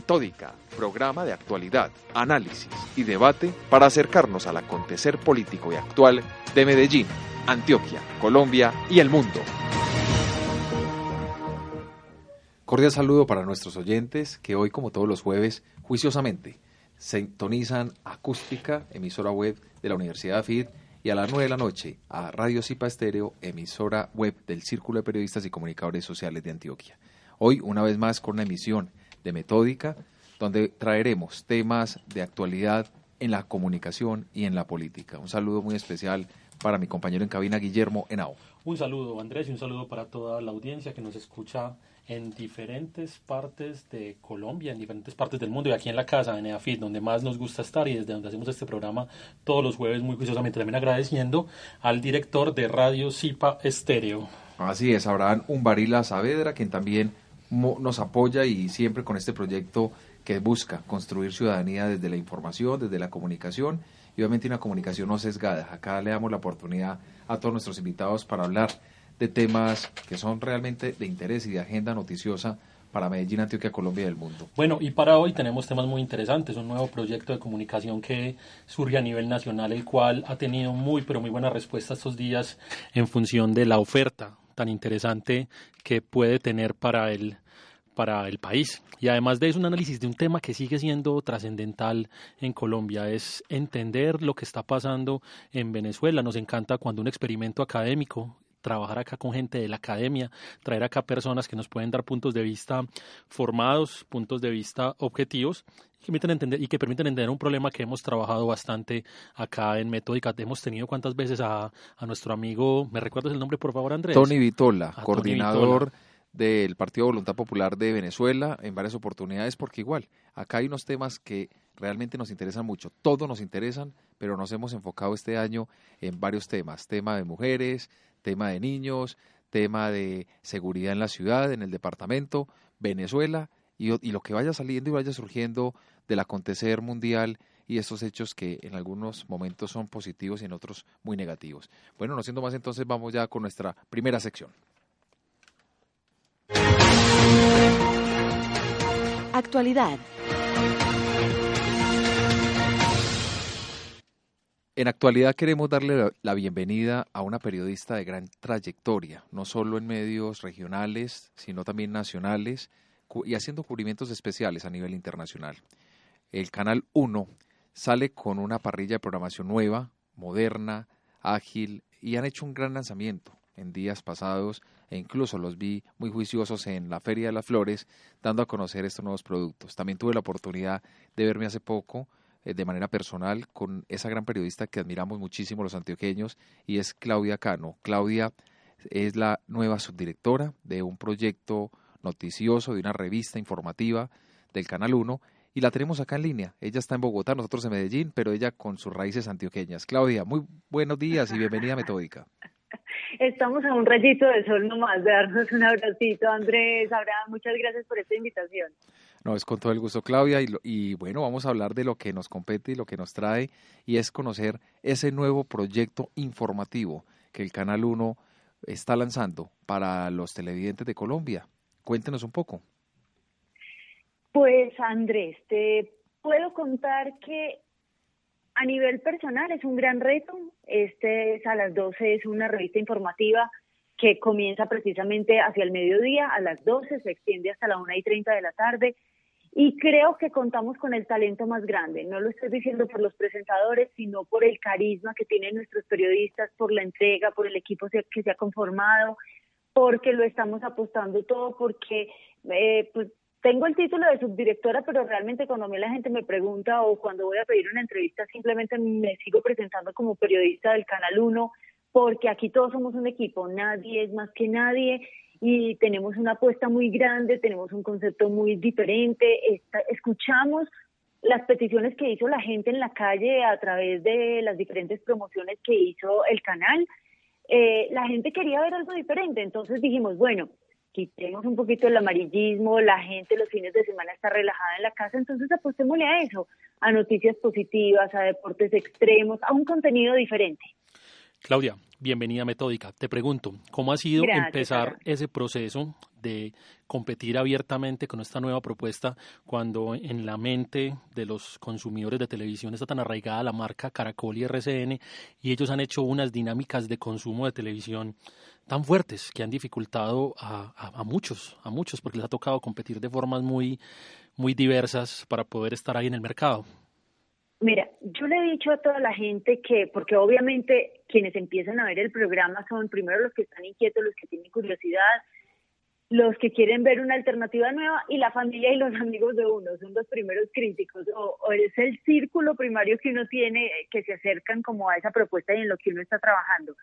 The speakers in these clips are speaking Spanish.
Metódica, programa de actualidad, análisis y debate para acercarnos al acontecer político y actual de Medellín, Antioquia, Colombia y el mundo. Cordial saludo para nuestros oyentes que hoy, como todos los jueves, juiciosamente sintonizan acústica, emisora web de la Universidad FID, y a las 9 de la noche a Radio Cipa Estéreo, emisora web del Círculo de Periodistas y Comunicadores Sociales de Antioquia. Hoy, una vez más, con una emisión de Metódica, donde traeremos temas de actualidad en la comunicación y en la política. Un saludo muy especial para mi compañero en cabina, Guillermo Henao. Un saludo, Andrés, y un saludo para toda la audiencia que nos escucha en diferentes partes de Colombia, en diferentes partes del mundo y aquí en la casa, en EAFIT, donde más nos gusta estar y desde donde hacemos este programa todos los jueves muy juiciosamente. También agradeciendo al director de Radio Zipa Estéreo. Así es, Abraham Umbarila Saavedra, quien también nos apoya y siempre con este proyecto que busca construir ciudadanía desde la información, desde la comunicación y obviamente una comunicación no sesgada. Acá le damos la oportunidad a todos nuestros invitados para hablar de temas que son realmente de interés y de agenda noticiosa para Medellín, Antioquia, Colombia y el mundo. Bueno, y para hoy tenemos temas muy interesantes, un nuevo proyecto de comunicación que surge a nivel nacional, el cual ha tenido muy, pero muy buena respuesta estos días en función de la oferta tan interesante que puede tener para el, para el país. Y además de eso, un análisis de un tema que sigue siendo trascendental en Colombia es entender lo que está pasando en Venezuela. Nos encanta cuando un experimento académico trabajar acá con gente de la academia, traer acá personas que nos pueden dar puntos de vista formados, puntos de vista objetivos que permiten entender, y que permiten entender un problema que hemos trabajado bastante acá en Metódica. Hemos tenido cuántas veces a, a nuestro amigo, ¿me recuerdas el nombre por favor, Andrés? Tony Vitola, coordinador del Partido Voluntad Popular de Venezuela en varias oportunidades, porque igual, acá hay unos temas que realmente nos interesan mucho, todos nos interesan, pero nos hemos enfocado este año en varios temas, tema de mujeres, tema de niños, tema de seguridad en la ciudad, en el departamento, Venezuela y, lo que vaya saliendo y vaya surgiendo del acontecer mundial y estos hechos que en algunos momentos son positivos y en otros muy negativos. Bueno, no siendo más entonces vamos ya con nuestra primera sección. Actualidad. En actualidad queremos darle la bienvenida a una periodista de gran trayectoria, no solo en medios regionales, sino también nacionales y haciendo cubrimientos especiales a nivel internacional. El Canal 1 sale con una parrilla de programación nueva, moderna, ágil y han hecho un gran lanzamiento en días pasados e incluso los vi muy juiciosos en la Feria de las Flores dando a conocer estos nuevos productos. También tuve la oportunidad de verme hace poco eh, de manera personal con esa gran periodista que admiramos muchísimo los antioqueños y es Claudia Cano. Claudia es la nueva subdirectora de un proyecto noticioso, de una revista informativa del Canal 1 y la tenemos acá en línea. Ella está en Bogotá, nosotros en Medellín, pero ella con sus raíces antioqueñas. Claudia, muy buenos días y bienvenida a Metódica. Estamos a un rayito de sol nomás de darnos un abracito, Andrés. Abraham, muchas gracias por esta invitación. No, es con todo el gusto, Claudia. Y, y, bueno, vamos a hablar de lo que nos compete y lo que nos trae, y es conocer ese nuevo proyecto informativo que el Canal 1 está lanzando para los televidentes de Colombia. Cuéntenos un poco. Pues, Andrés, te puedo contar que a nivel personal es un gran reto. Este es a las 12, es una revista informativa que comienza precisamente hacia el mediodía, a las 12, se extiende hasta la 1 y 30 de la tarde. Y creo que contamos con el talento más grande. No lo estoy diciendo por los presentadores, sino por el carisma que tienen nuestros periodistas, por la entrega, por el equipo que se ha conformado, porque lo estamos apostando todo, porque eh, pues, tengo el título de subdirectora, pero realmente cuando a la gente me pregunta o cuando voy a pedir una entrevista, simplemente me sigo presentando como periodista del Canal 1, porque aquí todos somos un equipo, nadie es más que nadie y tenemos una apuesta muy grande, tenemos un concepto muy diferente, escuchamos las peticiones que hizo la gente en la calle a través de las diferentes promociones que hizo el canal. Eh, la gente quería ver algo diferente, entonces dijimos, bueno, quitemos un poquito el amarillismo, la gente los fines de semana está relajada en la casa, entonces apostémosle a eso, a noticias positivas, a deportes extremos, a un contenido diferente. Claudia, bienvenida a Metódica. Te pregunto, ¿cómo ha sido empezar ese proceso de competir abiertamente con esta nueva propuesta cuando en la mente de los consumidores de televisión está tan arraigada la marca Caracol y RCN y ellos han hecho unas dinámicas de consumo de televisión tan fuertes que han dificultado a, a, muchos, a muchos, porque les ha tocado competir de formas muy, muy diversas para poder estar ahí en el mercado. Mira, yo le he dicho a toda la gente que, porque obviamente quienes empiezan a ver el programa son primero los que están inquietos, los que tienen curiosidad, los que quieren ver una alternativa nueva y la familia y los amigos de uno son los primeros críticos o, es el círculo primario que uno tiene que se acercan como a esa propuesta y en lo que uno está trabajando.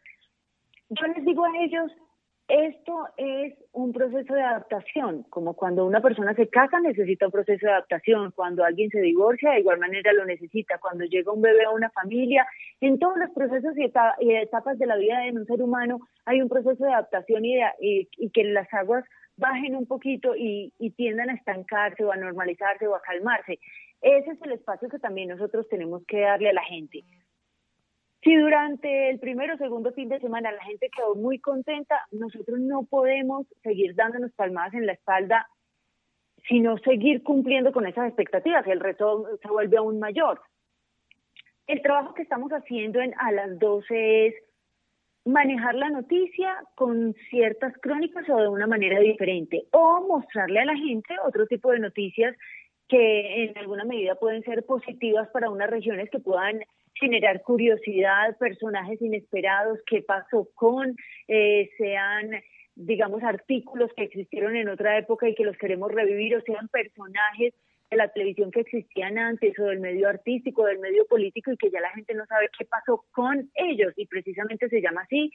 Yo les digo a ellos, esto es un proceso de adaptación, como cuando una persona se casa necesita un proceso de adaptación, cuando alguien se divorcia de igual manera lo necesita, cuando llega un bebé a una familia, en todos los procesos y, etapas de la vida de un ser humano hay un proceso de adaptación y, y, que las aguas bajen un poquito y, y tiendan a estancarse o a normalizarse o a calmarse. Ese es el espacio que también nosotros tenemos que darle a la gente. Si durante el primero o segundo fin de semana la gente quedó muy contenta, nosotros no podemos seguir dándonos palmadas en la espalda, sino seguir cumpliendo con esas expectativas. El reto se vuelve aún mayor. El trabajo que estamos haciendo en a las 12 es manejar la noticia con ciertas crónicas o de una manera diferente, o mostrarle a la gente otro tipo de noticias que en alguna medida pueden ser positivas para unas regiones que puedan generar curiosidad, personajes inesperados, qué pasó con, eh, sean digamos artículos que existieron en otra época y que los queremos revivir o sean personajes de la televisión que existían antes o del medio artístico, del medio político y que ya la gente no sabe qué pasó con ellos y precisamente se llama así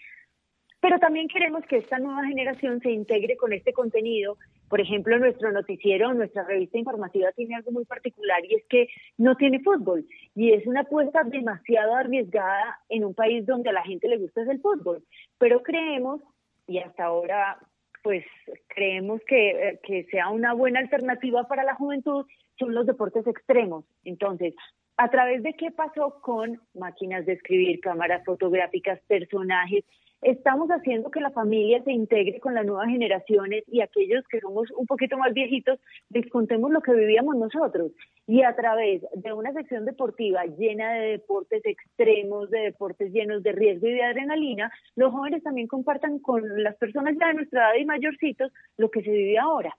pero también queremos que esta nueva generación se integre con este contenido. Por ejemplo, nuestro noticiero, nuestra revista informativa tiene algo muy particular y es que no tiene fútbol. Y es una apuesta demasiado arriesgada en un país donde a la gente le gusta el fútbol. Pero creemos, y hasta ahora pues creemos que, que sea una buena alternativa para la juventud, son los deportes extremos. Entonces, a través de qué pasó con máquinas de escribir, cámaras fotográficas, personajes, estamos haciendo que la familia se integre con las nuevas generaciones y aquellos que somos un poquito más viejitos descontemos lo que vivíamos nosotros. Y a través de una sección deportiva llena de deportes extremos, de deportes llenos de riesgo y de adrenalina, los jóvenes también compartan con las personas ya de nuestra edad y mayorcitos lo que se vive ahora.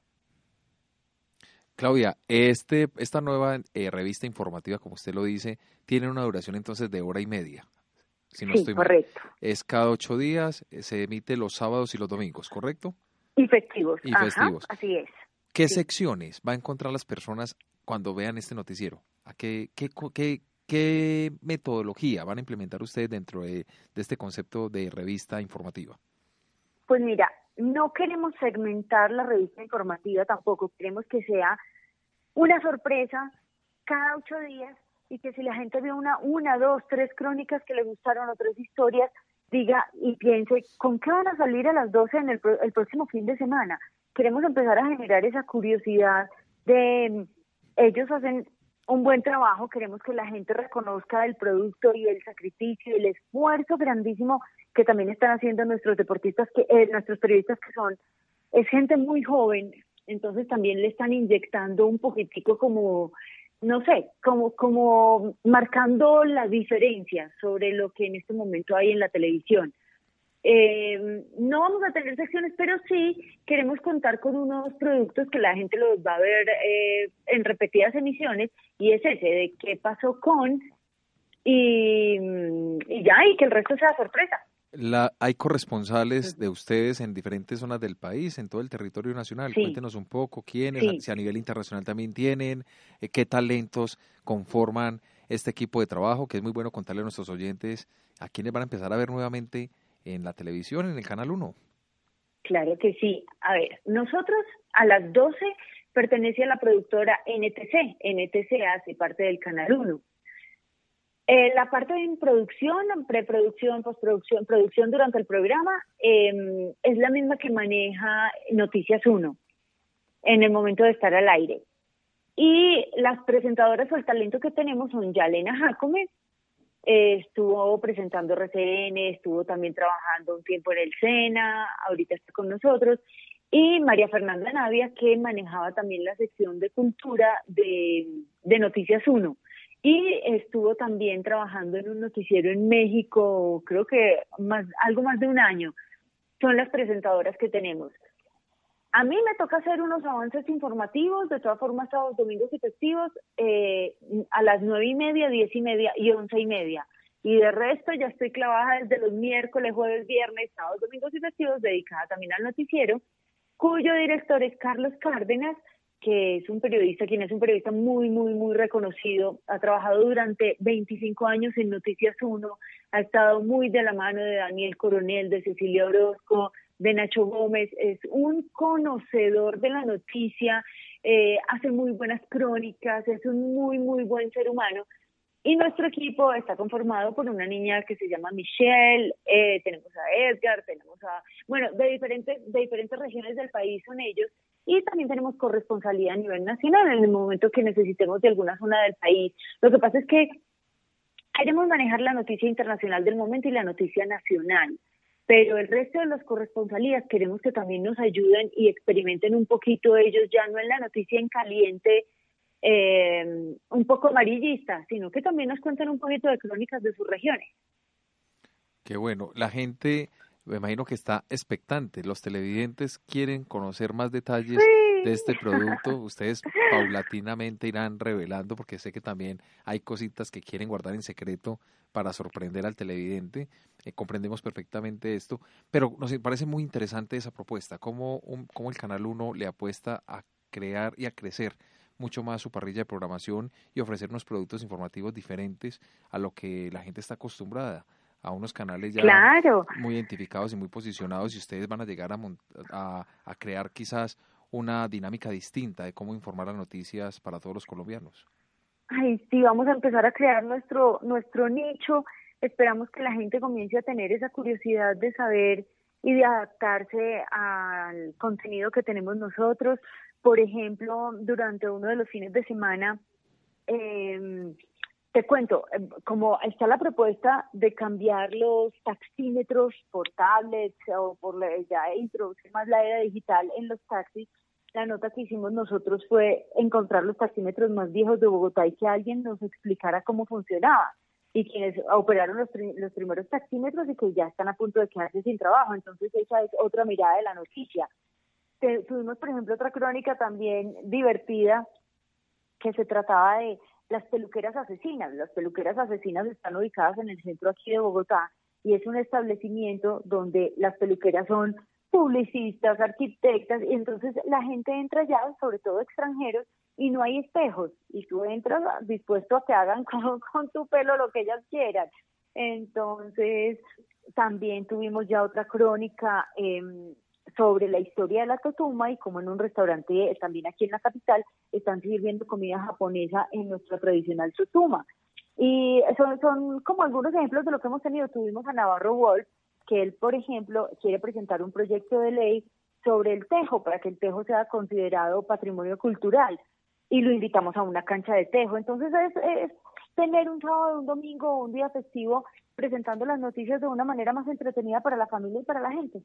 Claudia, este, esta nueva eh, revista informativa, como usted lo dice, tiene una duración entonces de hora y media sí, correcto. Es cada ocho días, eh, se emite los sábados y los domingos, ¿correcto? Y festivos. Y festivos. así es. ¿Qué secciones va a encontrar las personas cuando vean este noticiero? ¿A qué, qué, qué, qué metodología van a implementar ustedes dentro de, de este concepto de revista informativa? Pues mira, no queremos segmentar la revista informativa tampoco, queremos que sea una sorpresa cada ocho días y que si la gente ve una, una, dos, tres crónicas que le gustaron o tres historias, diga y piense, ¿con qué van a salir a las 12 en el, el próximo fin de semana? Queremos empezar a generar esa curiosidad de ellos hacen un buen trabajo, queremos que la gente reconozca el producto y el sacrificio y el esfuerzo grandísimo que también están haciendo nuestros deportistas, que eh, nuestros periodistas que son, es gente muy joven, entonces también le están inyectando un poquitico como no sé, como, como marcando la diferencia sobre lo que en este momento hay en la televisión. Eh, no vamos a tener secciones, pero sí queremos contar con unos productos que la gente los va a ver eh, en repetidas emisiones y es ese de qué pasó con y, y ya, y que el resto sea sorpresa. La, hay corresponsales de ustedes en diferentes zonas del país, en todo el territorio nacional. Cuéntenos un poco quiénes, si a nivel internacional también tienen, eh, qué talentos conforman este equipo de trabajo, que es muy bueno contarle a nuestros oyentes a quiénes van a empezar a ver nuevamente en la televisión, en el Canal 1. Claro que sí. A ver, nosotros a las 12 pertenece a la productora NTC. NTC hace parte del Canal 1. Eh, la parte de producción, preproducción, postproducción, producción durante el programa em, es la misma que maneja Noticias 1 en el momento de estar al aire. Y las presentadoras o el talento que tenemos son Yalena Jacome, eh, estuvo presentando RCN, estuvo también trabajando un tiempo en el SENA, ahorita está con nosotros, y María Fernanda Navia, que manejaba también la sección de cultura de, de Noticias 1. Y estuvo también trabajando en un noticiero en México, creo que más, algo más de un año. Son las presentadoras que tenemos. A mí me toca hacer unos avances informativos, de todas formas, sábados, domingos y festivos, eh, a las nueve y media, diez y media y once y media. Y de resto ya estoy clavada desde los miércoles, jueves, viernes, sábados, domingos y festivos, dedicada también al noticiero, cuyo director es Carlos Cárdenas, que es un periodista, quien es un periodista muy, muy, muy reconocido. Ha trabajado durante 25 años en Noticias 1, ha estado muy de la mano de Daniel Coronel, de Cecilia Orozco, de Nacho Gómez, es un conocedor de la noticia, eh, hace muy buenas crónicas, es un muy, muy buen ser humano. Y nuestro equipo está conformado por una niña que se llama Michelle, eh, tenemos a Edgar, tenemos a, bueno, de diferentes, de diferentes regiones del país son ellos, y también tenemos corresponsalía a nivel nacional en el momento que necesitemos de alguna zona del país. Lo que pasa es que queremos manejar la noticia internacional del momento y la noticia nacional pero el resto de los corresponsalías queremos que también nos ayuden y experimenten un poquito ellos, ya no en la noticia en caliente, eh, un poco amarillista, sino que también nos cuenten un poquito de crónicas de sus regiones. Qué bueno, la gente me imagino que está expectante, los televidentes quieren conocer más detalles de este producto, ustedes paulatinamente irán revelando porque sé que también hay cositas que quieren guardar en secreto para sorprender al televidente. Eh, comprendemos perfectamente esto, pero nos parece muy interesante esa propuesta, cómo, un, cómo el Canal 1 le apuesta a crear y a crecer mucho más su parrilla de programación y ofrecernos productos informativos diferentes a lo que la gente está acostumbrada a unos canales ya muy identificados y muy posicionados y ustedes van a llegar a, a, a crear quizás una dinámica distinta de cómo informar las noticias para todos los colombianos. Ay, sí, vamos a empezar a crear nuestro, nuestro nicho. Esperamos que la gente comience a tener esa curiosidad de saber y de adaptarse al contenido que tenemos nosotros. Por ejemplo, durante uno de los fines de semana, eh, te cuento, em, como está la propuesta de cambiar los taxímetros por tablets o por la, ya introducir más la era digital en los taxis, la nota que hicimos nosotros fue encontrar los taxímetros más viejos de Bogotá y que alguien nos explicara cómo funcionaba y quienes operaron los, los primeros taxímetros y que ya están a punto de quedarse sin trabajo. Entonces esa es otra mirada de la noticia. tuvimos, por ejemplo, otra crónica también divertida que se trataba de las peluqueras asesinas. Las peluqueras asesinas están ubicadas en el centro aquí de Bogotá y es un establecimiento donde las peluqueras son publicistas, arquitectas, y entonces la gente entra ya, sobre todo extranjeros, y no hay espejos, y tú entras dispuesto a que hagan con, tu pelo lo que ellas quieran. Entonces, también tuvimos ya otra crónica em, sobre la historia de la totuma y como en un restaurante eh, también aquí en la capital están sirviendo comida japonesa en nuestra tradicional totuma. Y son, son como algunos ejemplos de lo que hemos tenido. Tuvimos a Navarro Wolf, que él, por ejemplo, quiere presentar un proyecto de ley sobre el tejo, para que el tejo sea considerado patrimonio cultural. Y lo invitamos a una cancha de tejo. Entonces es, es tener un sábado, un domingo, un día festivo presentando las noticias de una manera más entretenida para la familia y para la gente.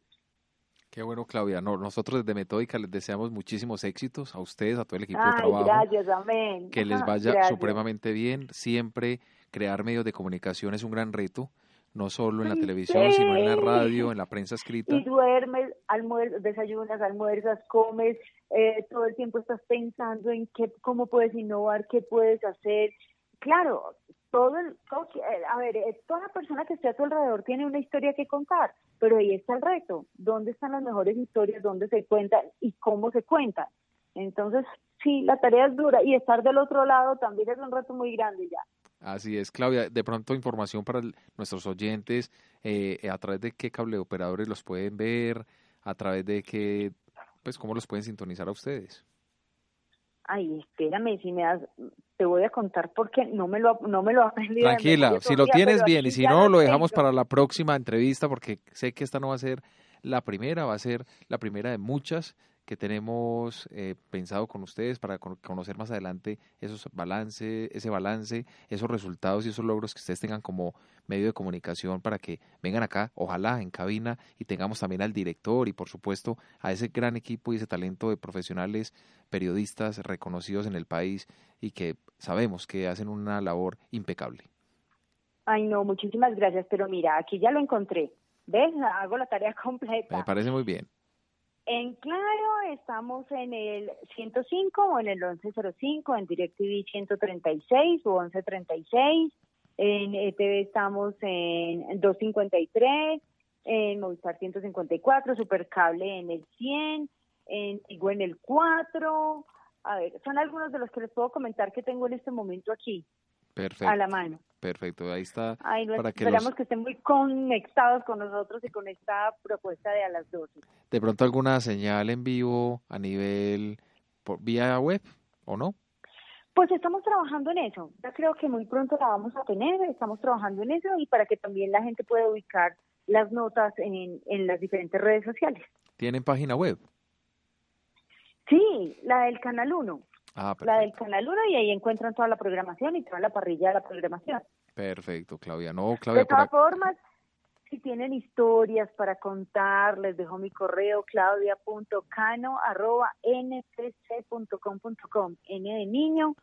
Qué bueno, Claudia. No, nosotros desde Metódica les deseamos muchísimos éxitos a ustedes, a todo el equipo de trabajo. Gracias, amén. Que les vaya supremamente bien. Siempre crear medios de comunicación es un gran reto, no solo en la televisión, sino en la radio, en la prensa escrita. Y duermes, almuerzas, desayunas, almuerzas, comes, eh, todo el tiempo estás pensando en qué, cómo puedes innovar, qué puedes hacer. Claro, todo, el, eh, a ver, eh, toda persona que esté a tu alrededor tiene una historia que contar, pero ahí está el reto, ¿dónde están las mejores historias, dónde se cuentan y cómo se cuentan? Entonces, sí, la tarea es dura y estar del otro lado también es un reto muy grande ya. Así es, Claudia. De pronto, información para nuestros oyentes, eh, a través de qué cable operadores los pueden ver, a través de qué, pues, cómo los pueden sintonizar a ustedes. Ay, espérame, si me das, te voy a contar porque no me lo, no me lo aprendido. Tranquila, si lo tienes bien y si no, lo dejamos para la próxima entrevista porque sé que esta no va a ser la primera, va a ser la primera de muchas que tenemos eh, pensado con ustedes para conocer más adelante esos balance, ese balance, esos resultados y esos logros que ustedes tengan como medio de comunicación para que vengan acá, ojalá en cabina y tengamos también al director y por supuesto a ese gran equipo y ese talento de profesionales periodistas reconocidos en el país y que sabemos que hacen una labor impecable. Ay, no, muchísimas gracias, pero mira, aquí ya lo encontré. ¿Ves? Hago la tarea completa. Me parece muy bien. En Claro estamos en el 105 o en el 1105, en DirecTV 136 o 1136, en ETV estamos en 253, en Movistar 154, Supercable en el 100, en Tigo en el 4. A ver, son algunos de los que les puedo comentar que tengo en este momento aquí. Perfecto. A la mano. Perfecto, ahí está. para que esperamos que estén muy conectados con nosotros y con esta propuesta de a las 12. ¿De pronto alguna señal en vivo a nivel por, vía web o no? Pues estamos trabajando en eso. Ya creo que muy pronto la vamos a tener. Estamos trabajando en eso y para que también la gente pueda ubicar las notas en, en las diferentes redes sociales. ¿Tienen página web? Sí, la del Canal 1. Ah, la del Canal 1 y ahí encuentran toda la programación y toda la parrilla de la programación. Perfecto, Claudia. No, Claudia. De todas formas, si tienen historias para contar, les dejo mi correo claudia.cano.ntc.com.com. N de niño,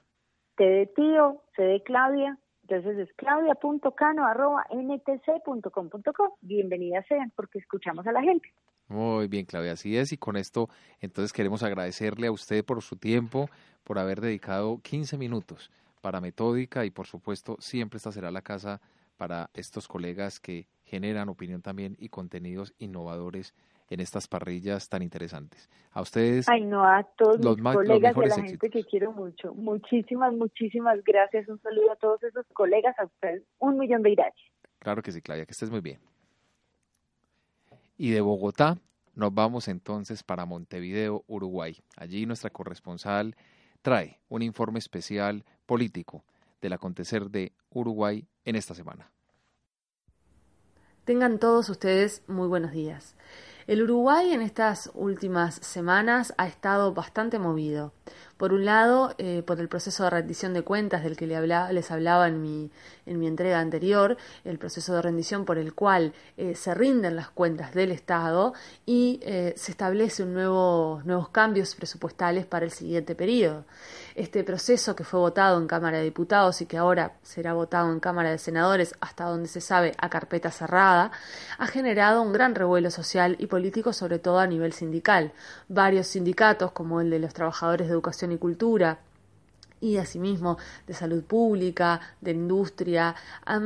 T de tío, C de Claudia. Entonces es claudia.cano.ntc.com.com. Bienvenidas sean porque escuchamos a la gente. Muy bien, Claudia, así es. Y con esto, entonces queremos agradecerle a usted por su tiempo, por haber dedicado 15 minutos para Metódica y, por supuesto, siempre esta será la casa para estos colegas que generan opinión también y contenidos innovadores en estas parrillas tan interesantes. A ustedes, Ay, no, a todos los mis colegas y a la gente que quiero mucho. Muchísimas, muchísimas gracias. Un saludo a todos esos colegas, a ustedes un millón de gracias. Claro que sí, Claudia, que estés muy bien. Y de Bogotá nos vamos entonces para Montevideo, Uruguay. Allí nuestra corresponsal trae un informe especial político del acontecer de Uruguay en esta semana. Tengan todos ustedes muy buenos días. El Uruguay en estas últimas semanas ha estado bastante movido. Por un lado, eh, por el proceso de rendición de cuentas del que les hablaba en mi, en mi entrega anterior, el proceso de rendición por el cual eh, se rinden las cuentas del Estado y eh, se establecen nuevo, nuevos cambios presupuestales para el siguiente periodo. Este proceso que fue votado en Cámara de Diputados y que ahora será votado en Cámara de Senadores hasta donde se sabe a carpeta cerrada, ha generado un gran revuelo social y político, sobre todo a nivel sindical. Varios sindicatos, como el de los trabajadores de educación y Cultura y asimismo de salud pública, de industria,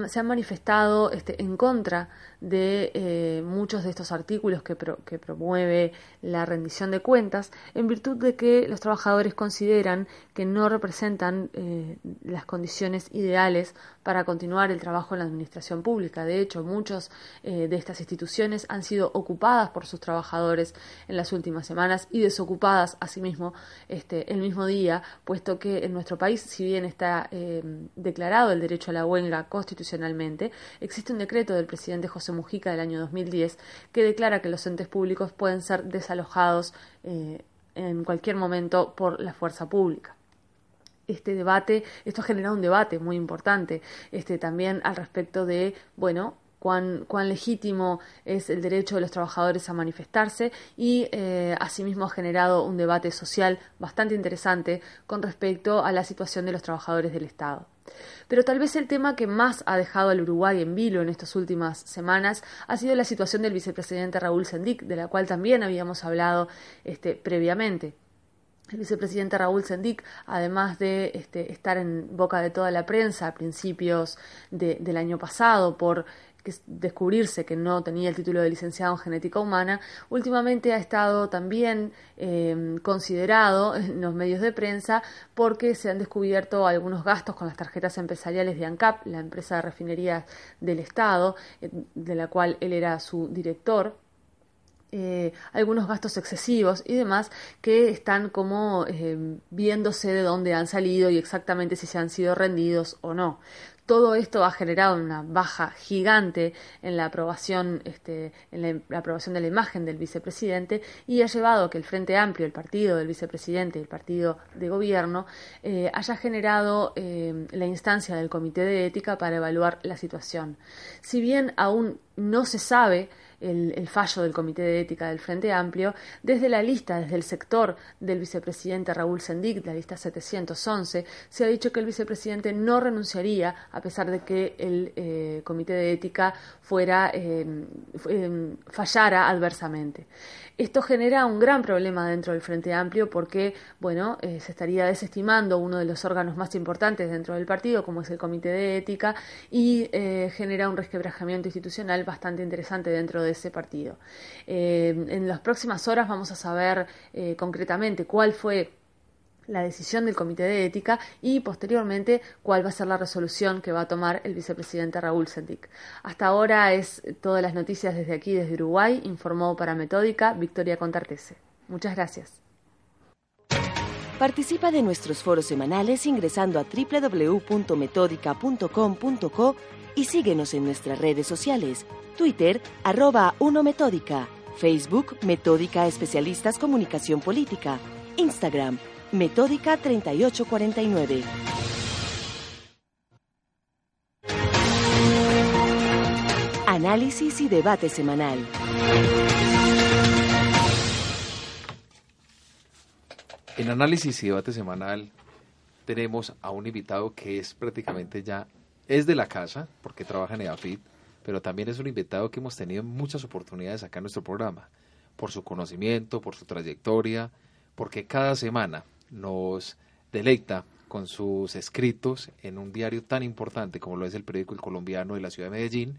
se han manifestado este, en contra de eh, muchos de estos artículos que, que, promueve la rendición de cuentas, en virtud de que los trabajadores consideran que no representan eh, las condiciones ideales para continuar el trabajo en la administración pública. De hecho, muchas eh, de estas instituciones han sido ocupadas por sus trabajadores en las últimas semanas y desocupadas asimismo este, el mismo día, puesto que en nuestro país, si bien está declarado el derecho a la huelga constitucionalmente, existe un decreto del presidente José Mujica del año 2010, que declara que los entes públicos pueden ser desalojados eh, en cualquier momento por la fuerza pública este debate, esto ha generado un debate muy importante, este también al respecto de, bueno, cuán, cuán legítimo es el derecho de los trabajadores a manifestarse y eh, asimismo ha generado un debate social bastante interesante con respecto a la situación de los trabajadores del Estado. Pero tal vez el tema que más ha dejado al Uruguay en vilo en estas últimas semanas ha sido la situación del vicepresidente Raúl Sendic, de la cual también habíamos hablado este, previamente. El vicepresidente Raúl Sendic, además de este, estar en boca de toda la prensa a principios del año pasado por descubrirse que no tenía el título de licenciado en genética humana, últimamente ha estado también em, considerado en los medios de prensa porque se han descubierto algunos gastos con las tarjetas empresariales de ANCAP, la empresa de refinerías del Estado, de la cual él era su director eh, algunos gastos excesivos y demás que están como eh, viéndose de dónde han salido y exactamente si se han sido rendidos o no. Todo esto ha generado una baja gigante en la aprobación, este, en la, aprobación de la imagen del vicepresidente y ha llevado a que el Frente Amplio, el partido del vicepresidente el partido de gobierno, eh, haya generado la instancia del Comité de Ética para evaluar la situación. Si bien aún no se sabe el, fallo del Comité de Ética del Frente Amplio, desde la lista, desde el sector del vicepresidente Raúl Sendic, la lista 711, se ha dicho que el vicepresidente no renunciaría a pesar de que el eh, Comité de Ética fuera eh, eh, fallara adversamente. Esto genera un gran problema dentro del Frente Amplio porque, bueno, eh, se estaría desestimando uno de los órganos más importantes dentro del partido, como es el Comité de Ética, y eh, genera un resquebrajamiento institucional bastante interesante dentro de ese partido. Eh, en las próximas horas vamos a saber concretamente cuál fue la decisión del Comité de Ética y posteriormente cuál va a ser la resolución que va a tomar el vicepresidente Raúl Sendic. Hasta ahora es todas las noticias desde aquí, desde Uruguay, informó para Metódica Victoria Contartese. Muchas gracias. Participa de nuestros foros semanales ingresando a www.metódica.com.co y síguenos en nuestras redes sociales, Twitter, arroba 1 Metódica, Facebook, Metódica Especialistas Comunicación Política, Instagram, Metódica 3849. Análisis y debate semanal. En análisis y debate semanal tenemos a un invitado que es prácticamente ya, es de la casa, porque trabaja en EAFIT, pero también es un invitado que hemos tenido muchas oportunidades acá en nuestro programa, por su conocimiento, por su trayectoria, porque cada semana nos deleita con sus escritos en un diario tan importante como lo es el periódico El Colombiano de la ciudad de Medellín,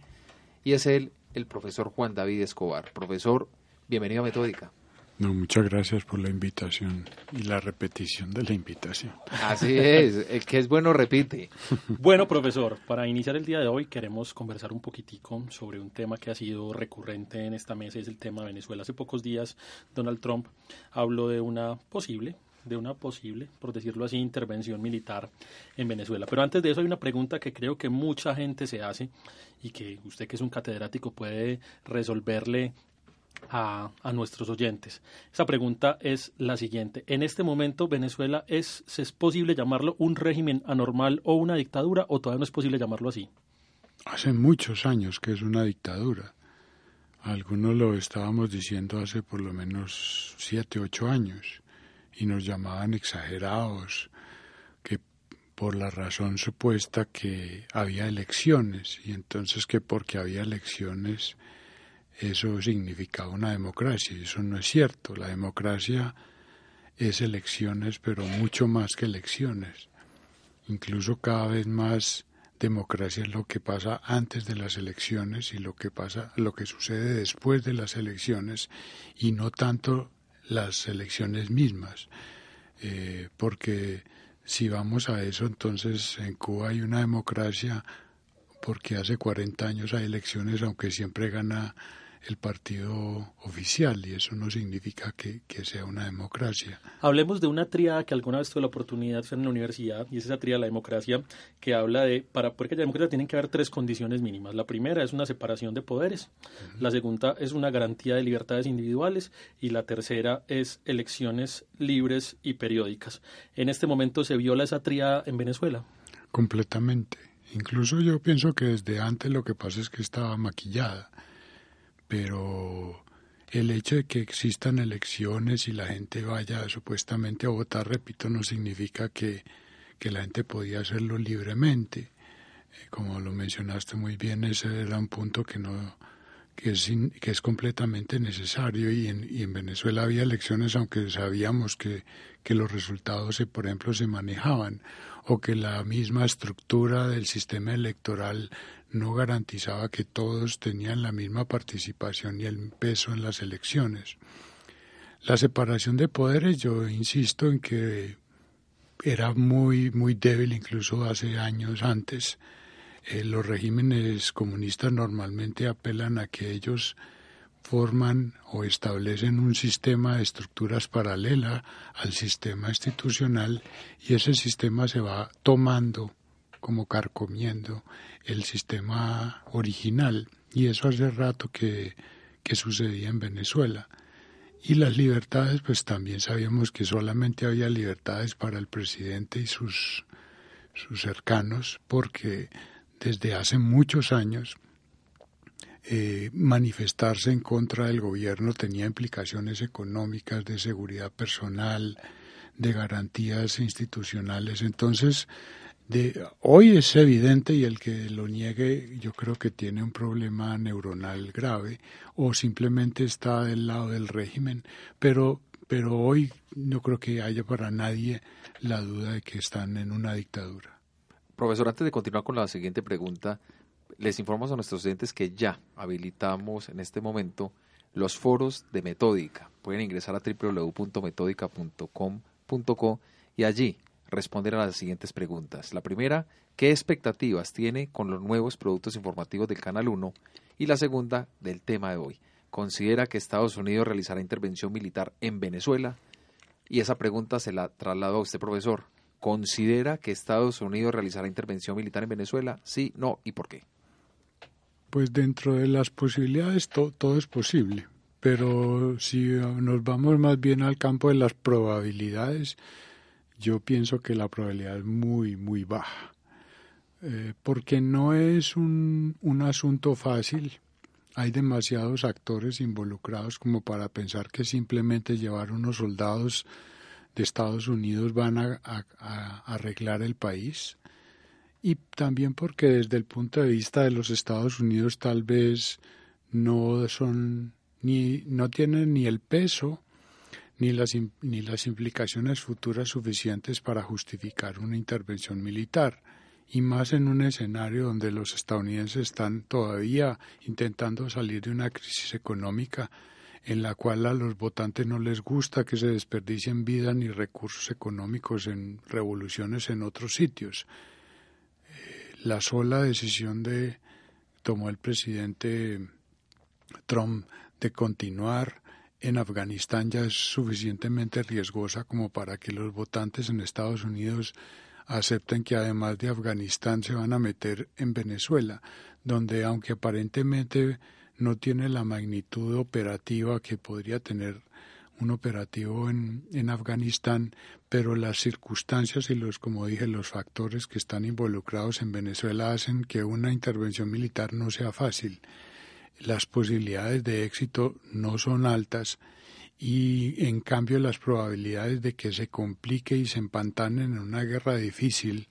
y es él, el profesor Juan David Escobar. Profesor, bienvenido a Metódica. No, muchas gracias por la invitación y la repetición de la invitación. Así es, el que es bueno repite. Bueno, profesor, para iniciar el día de hoy queremos conversar un poquitico sobre un tema que ha sido recurrente en esta mesa, es el tema Venezuela. Hace pocos días Donald Trump habló de una posible de una posible, por decirlo así, intervención militar en Venezuela. Pero antes de eso hay una pregunta que creo que mucha gente se hace y que usted que es un catedrático puede resolverle a, a, nuestros oyentes. Esa pregunta es la siguiente. En este momento, ¿Venezuela es, es posible llamarlo un régimen anormal o una dictadura o todavía no es posible llamarlo así? Hace muchos años que es una dictadura. Algunos lo estábamos diciendo hace por lo menos siete, ocho años y nos llamaban exagerados, que por la razón supuesta que había elecciones y entonces que porque había elecciones eso significaba una democracia. Eso no es cierto. La democracia es elecciones, pero mucho más que elecciones. Incluso cada vez más democracia es lo que pasa antes de las elecciones y lo que pasa, lo que sucede después de las elecciones y no tanto las elecciones mismas, eh, porque si vamos a eso, entonces en Cuba hay una democracia porque hace 40 años hay elecciones, aunque siempre gana el partido oficial y eso no significa que, sea una democracia. Hablemos de una tríada que alguna vez tuve la oportunidad de en la universidad y es esa tríada de la democracia que habla de, para poder que haya democracia tienen que haber tres condiciones mínimas. La primera es una separación de poderes, la segunda es una garantía de libertades individuales y la tercera es elecciones libres y periódicas. En este momento se viola esa tríada en Venezuela. Completamente. Incluso yo pienso que desde antes lo que pasa es que estaba maquillada pero el hecho de que existan elecciones y la gente vaya supuestamente a votar, repito, no significa que, la gente podía hacerlo libremente. Eh, como lo mencionaste muy bien, ese era un punto que no que es, que es completamente necesario y en, y en Venezuela había elecciones aunque sabíamos que, que los resultados, por ejemplo, se manejaban o que la misma estructura del sistema electoral no garantizaba que todos tenían la misma participación y el peso en las elecciones. La separación de poderes, yo insisto en que era muy, muy débil incluso hace años antes. Eh, los regímenes comunistas normalmente apelan a que ellos forman o establecen un sistema de estructuras paralela al sistema institucional y ese sistema se va tomando como carcomiendo el sistema original y eso hace rato que, que sucedía en Venezuela. Y las libertades, pues también sabíamos que solamente había libertades para el presidente y sus, sus cercanos, porque desde hace muchos años eh, manifestarse en contra del gobierno tenía implicaciones económicas, de seguridad personal, de garantías institucionales. Entonces, de, hoy es evidente y el que lo niegue yo creo que tiene un problema neuronal grave o simplemente está del lado del régimen, pero, pero hoy no creo que haya para nadie la duda de que están en una dictadura. Profesor, antes de continuar con la siguiente pregunta, les informamos a nuestros estudiantes que ya habilitamos en este momento los foros de Metódica. Pueden ingresar a www.metódica.com.co y allí responder a las siguientes preguntas. La primera, ¿qué expectativas tiene con los nuevos productos informativos del Canal 1? Y la segunda, del tema de hoy. ¿Considera que Estados Unidos realizará intervención militar en Venezuela? Y esa pregunta se la traslado a usted, profesor. ¿Considera que Estados Unidos realizará intervención militar en Venezuela? Sí, no y por qué. Pues dentro de las posibilidades todo es posible, pero si nos vamos más bien al campo de las probabilidades, yo pienso que la probabilidad es muy, muy baja, eh, porque no es un, un asunto fácil. Hay demasiados actores involucrados como para pensar que simplemente llevar unos soldados de Estados Unidos van a, arreglar el país. Y también porque desde el punto de vista de los Estados Unidos tal vez no son ni no tienen ni el peso ni las, ni las implicaciones futuras suficientes para justificar una intervención militar, y más en un escenario donde los estadounidenses están todavía intentando salir de una crisis económica en la cual a los votantes no les gusta que se desperdicien vida ni recursos económicos en revoluciones en otros sitios. La sola decisión de tomó el presidente Trump de continuar en Afganistán ya es suficientemente riesgosa como para que los votantes en Estados Unidos acepten que además de Afganistán se van a meter en Venezuela, donde aunque aparentemente no tiene la magnitud operativa que podría tener un operativo en, en Afganistán, pero las circunstancias y los, como dije, los factores que están involucrados en Venezuela hacen que una intervención militar no sea fácil. Las posibilidades de éxito no son altas y en cambio las probabilidades de que se complique y se empantanen en una guerra difícil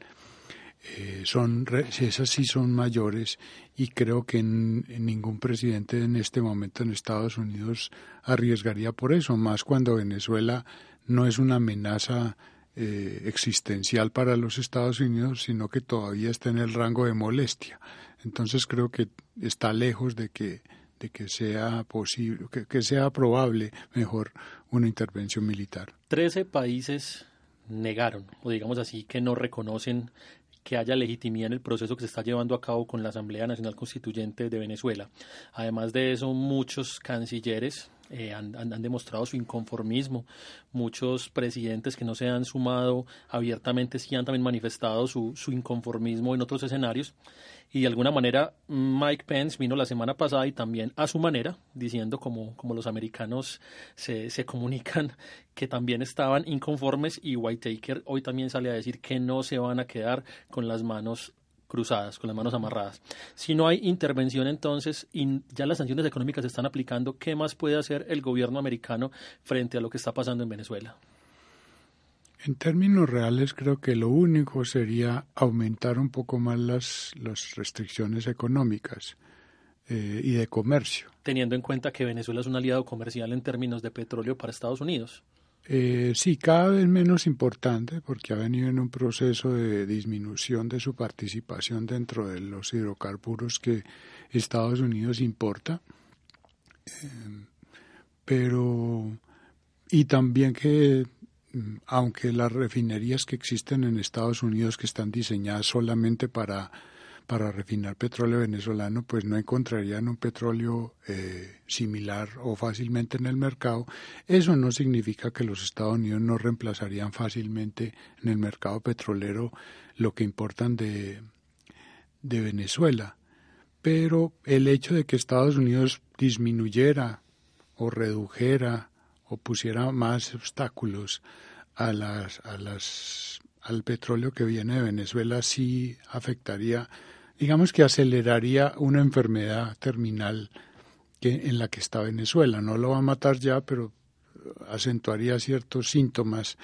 eh, son esas sí son mayores y creo que ningún presidente en este momento en Estados Unidos arriesgaría por eso, más cuando Venezuela no es una amenaza eh, existencial para los Estados Unidos, sino que todavía está en el rango de molestia. Entonces creo que está lejos de que de que sea posible, que sea probable, mejor, una intervención militar. Trece países negaron, o digamos así, que no reconocen que haya legitimidad en el proceso que se está llevando a cabo con la Asamblea Nacional Constituyente de Venezuela. Además de eso, muchos cancilleres eh, han, demostrado su inconformismo. Muchos presidentes que no se han sumado abiertamente sí han también manifestado su, inconformismo en otros escenarios. Y de alguna manera Mike Pence vino la semana pasada y también a su manera, diciendo como, como los americanos se, se comunican que también estaban inconformes y Whitaker hoy también sale a decir que no se van a quedar con las manos cruzadas, con las manos amarradas. Si no hay intervención entonces y ya las sanciones económicas se están aplicando, ¿qué más puede hacer el gobierno americano frente a lo que está pasando en Venezuela? En términos reales creo que lo único sería aumentar un poco más las, las restricciones económicas eh, y de comercio. Teniendo en cuenta que Venezuela es un aliado comercial en términos de petróleo para Estados Unidos. Eh, sí, cada vez menos importante porque ha venido en un proceso de disminución de su participación dentro de los hidrocarburos que Estados Unidos importa. Eh, pero, y también que mm, aunque las refinerías que existen en Estados Unidos que están diseñadas solamente para para refinar petróleo venezolano, pues no encontrarían un petróleo eh, similar o fácilmente en el mercado. Eso no significa que los Estados Unidos no reemplazarían fácilmente en el mercado petrolero lo que importan de, de Venezuela. Pero el hecho de que Estados Unidos disminuyera o redujera o pusiera más obstáculos a las, a las, al petróleo que viene de Venezuela sí afectaría, digamos que aceleraría una enfermedad terminal que, en la que está Venezuela. No lo va a matar ya, pero acentuaría ciertos síntomas.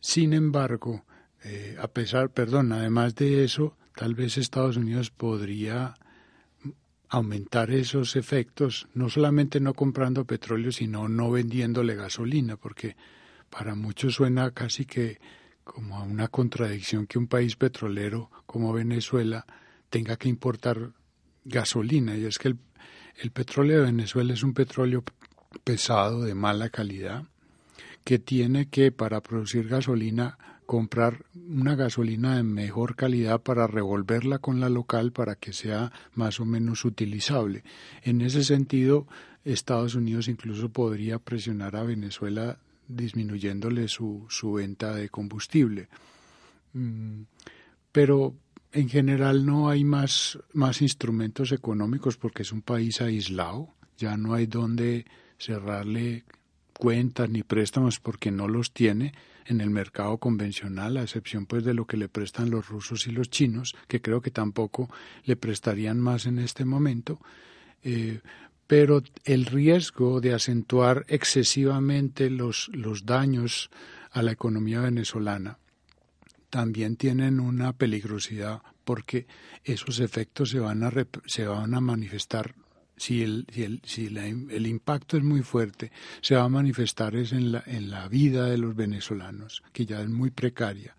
Sin embargo, eh, a pesar, perdón, además de eso, tal vez Estados Unidos podría aumentar esos efectos, no solamente no comprando petróleo, sino no vendiéndole gasolina, porque para muchos suena casi que como a una contradicción que un país petrolero como Venezuela tenga que importar gasolina. Y es que el, petróleo de Venezuela es un petróleo pesado, de mala calidad, que tiene que, para producir gasolina, comprar una gasolina de mejor calidad para revolverla con la local para que sea más o menos utilizable. En ese sentido, Estados Unidos incluso podría presionar a Venezuela disminuyéndole su, su venta de combustible. Mm, pero en general no hay más, más instrumentos económicos porque es un país aislado, ya no hay donde cerrarle cuentas ni préstamos porque no los tiene en el mercado convencional, a excepción pues de lo que le prestan los rusos y los chinos, que creo que tampoco le prestarían más en este momento. Eh, pero el riesgo de acentuar excesivamente los, los daños a la economía venezolana también tienen una peligrosidad porque esos efectos se van a, se van a manifestar si, el, si, el, si el impacto es muy fuerte, se va a manifestar es en la, en la vida de los venezolanos, que ya es muy precaria.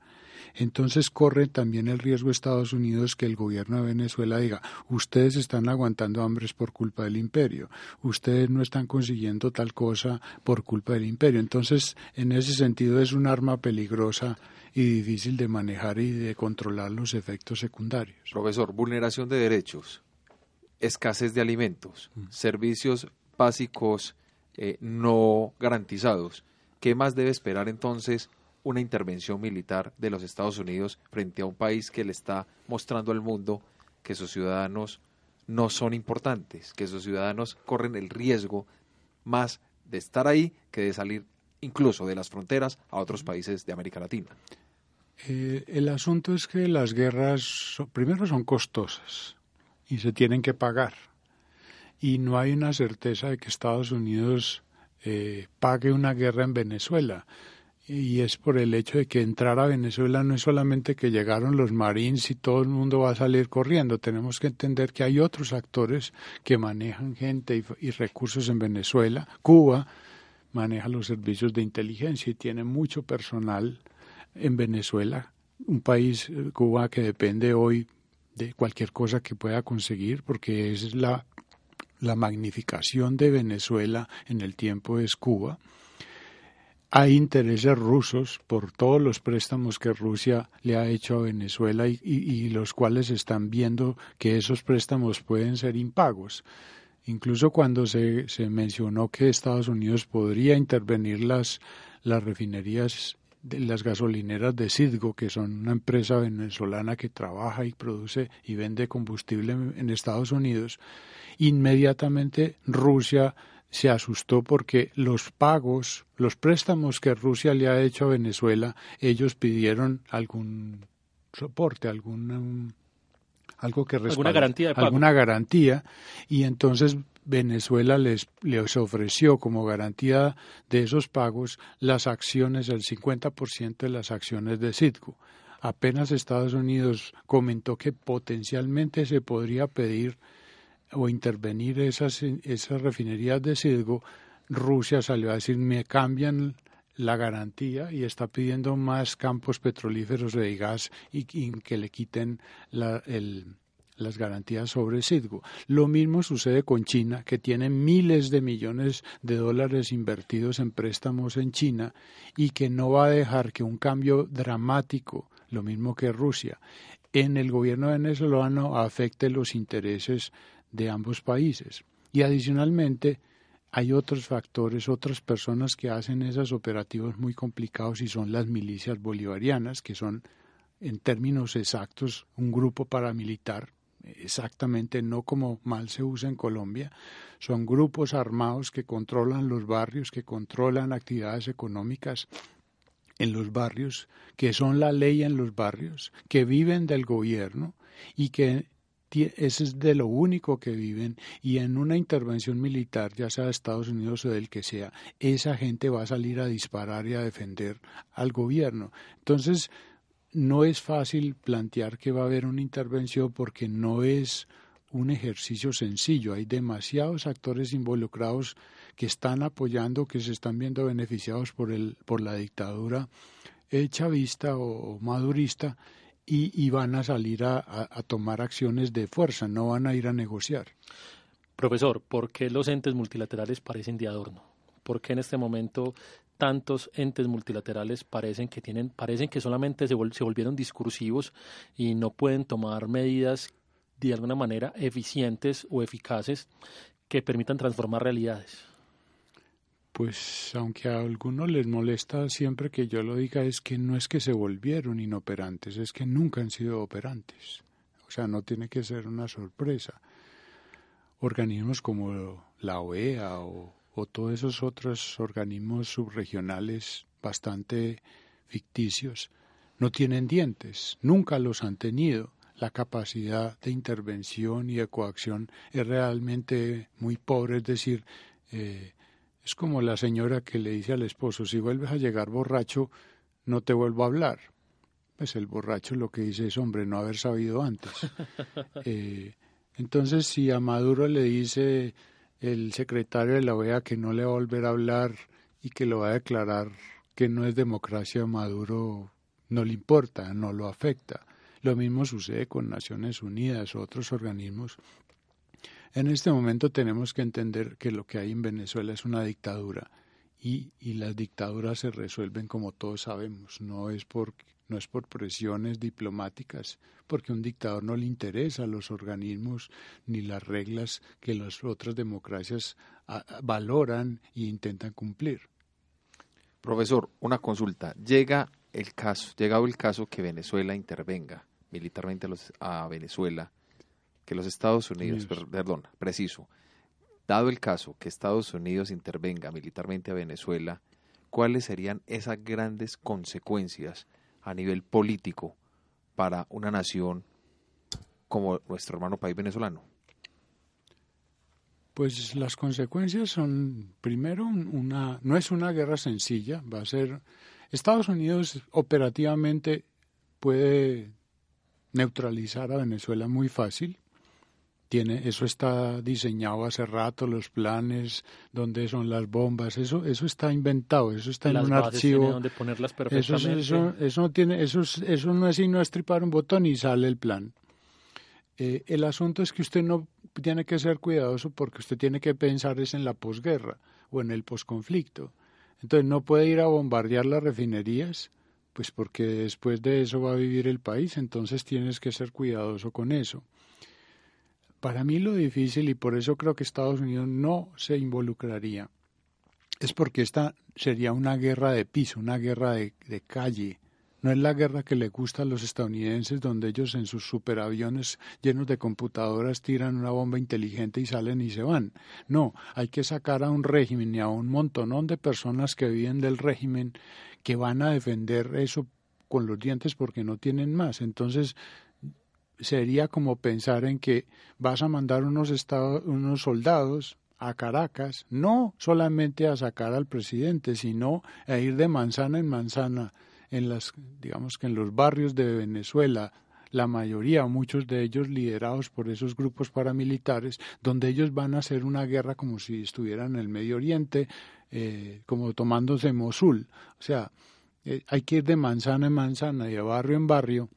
Entonces corre también el riesgo Estados Unidos que el gobierno de Venezuela diga, ustedes están aguantando hambres por culpa del imperio, ustedes no están consiguiendo tal cosa por culpa del imperio. Entonces, en ese sentido es un arma peligrosa y difícil de manejar y de controlar los efectos secundarios. Profesor, vulneración de derechos escasez de alimentos, mm. servicios básicos eh, no garantizados. ¿Qué más debe esperar entonces una intervención militar de los Estados Unidos frente a un país que le está mostrando al mundo que sus ciudadanos no son importantes, que sus ciudadanos corren el riesgo más de estar ahí que de salir incluso de las fronteras a otros países de América Latina? Eh, el asunto es que las guerras, primero, son costosas y se tienen que pagar. Y no hay una certeza de que Estados Unidos eh, pague una guerra en Venezuela. Y es por el hecho de que entrar a Venezuela no es solamente que llegaron los marines y todo el mundo va a salir corriendo. Tenemos que entender que hay otros actores que manejan gente y, recursos en Venezuela. Cuba maneja los servicios de inteligencia y tiene mucho personal en Venezuela, un país, eh, Cuba, que depende hoy de cualquier cosa que pueda conseguir, porque es la, la magnificación de Venezuela en el tiempo es Cuba. Hay intereses rusos por todos los préstamos que Rusia le ha hecho a Venezuela y, los cuales están viendo que esos préstamos pueden ser impagos. Incluso cuando se, se mencionó que Estados Unidos podría intervenir las, las refinerías de las gasolineras de Citgo, que son una empresa venezolana que trabaja y produce y vende combustible en Estados Unidos, inmediatamente Rusia se asustó porque los pagos, los préstamos que Rusia le ha hecho a Venezuela, ellos pidieron algún soporte, algún algo que alguna garantía de pago. alguna garantía y entonces Venezuela les, les ofreció como garantía de esos pagos las acciones, el 50% de las acciones de Citgo. Apenas Estados Unidos comentó que potencialmente se podría pedir o intervenir esas, esas refinerías de Citgo, Rusia salió a decir me cambian la garantía y está pidiendo más campos petrolíferos de gas y, que le quiten las garantías sobre Citgo. Lo mismo sucede con China, que tiene miles de millones de dólares invertidos en préstamos en China y que no va a dejar que un cambio dramático, lo mismo que Rusia, en el gobierno venezolano afecte los intereses de ambos países. Y adicionalmente, hay otros factores, otras personas que hacen esos operativos muy complicados y son las milicias bolivarianas, que son en términos exactos un grupo paramilitar, exactamente no como mal se usa en Colombia, son grupos armados que controlan los barrios, que controlan actividades económicas en los barrios, que son la ley en los barrios, que viven del gobierno y que ese es de lo único que viven y en una intervención militar, ya sea de Estados Unidos o del que sea, esa gente va a salir a disparar y a defender al gobierno. Entonces, no es fácil plantear que va a haber una intervención porque no es un ejercicio sencillo. Hay demasiados actores involucrados que están apoyando, que se están viendo beneficiados por, el, por la dictadura chavista o madurista y, van a salir a, tomar acciones de fuerza, no van a ir a negociar. Profesor, ¿por qué los entes multilaterales parecen de adorno? ¿Por qué en este momento tantos entes multilaterales parecen que tienen, parecen que solamente se volvieron discursivos y no pueden tomar medidas de alguna manera eficientes o eficaces que permitan transformar realidades? Pues aunque a algunos les molesta siempre que yo lo diga, es que no es que se volvieron inoperantes, es que nunca han sido operantes. O sea, no tiene que ser una sorpresa. Organismos como la OEA o, o todos esos otros organismos subregionales bastante ficticios no tienen dientes, nunca los han tenido. La capacidad de intervención y de coacción es realmente muy pobre, es decir, eh, es como la señora que le dice al esposo, si vuelves a llegar borracho, no te vuelvo a hablar. Pues el borracho lo que dice es, hombre, no haber sabido antes. Eh, entonces, si a Maduro le dice el secretario de la OEA que no le va a volver a hablar y que lo va a declarar que no es democracia, Maduro no le importa, no lo afecta. Lo mismo sucede con Naciones Unidas, otros organismos en este momento tenemos que entender que lo que hay en Venezuela es una dictadura y, y las dictaduras se resuelven como todos sabemos, no es por no es por presiones diplomáticas, porque a un dictador no le interesa los organismos ni las reglas que las otras democracias ah, valoran e intentan cumplir. Profesor, una consulta. Llega el caso, llegado el caso que Venezuela intervenga militarmente a Venezuela que los Estados Unidos, perdón, preciso, dado el caso que Estados Unidos intervenga militarmente a Venezuela, ¿cuáles serían esas grandes consecuencias a nivel político para una nación como nuestro hermano país venezolano? Pues las consecuencias son, primero, una, no es una guerra sencilla, va a ser, Estados Unidos operativamente puede neutralizar a Venezuela muy fácil, eso está diseñado hace rato, los planes, dónde son las bombas, eso, eso está inventado, eso está en un archivo. Donde ponerlas eso, eso, eso, no tiene, eso, eso no es sino estripar un botón y sale el plan. Eh, el asunto es que usted no tiene que ser cuidadoso porque usted tiene que pensar es en la posguerra o en el posconflicto. Entonces no puede ir a bombardear las refinerías, pues porque después de eso va a vivir el país, entonces tienes que ser cuidadoso con eso. Para mí lo difícil, y por eso creo que Estados Unidos no se involucraría, es porque esta sería una guerra de piso, una guerra de, calle. No es la guerra que le gusta a los estadounidenses, donde ellos en sus superaviones llenos de computadoras tiran una bomba inteligente y salen y se van. No, hay que sacar a un régimen y a un montonón de personas que viven del régimen que van a defender eso con los dientes porque no tienen más. Entonces, sería como pensar en que vas a mandar unos, unos soldados a Caracas, no solamente a sacar al presidente, sino a ir de manzana en manzana en las, digamos que en los barrios de Venezuela, la mayoría, muchos de ellos liderados por esos grupos paramilitares, donde ellos van a hacer una guerra como si estuvieran en el Medio Oriente, eh, como tomándose Mosul. O sea, eh, hay que ir de manzana en manzana y de barrio en barrio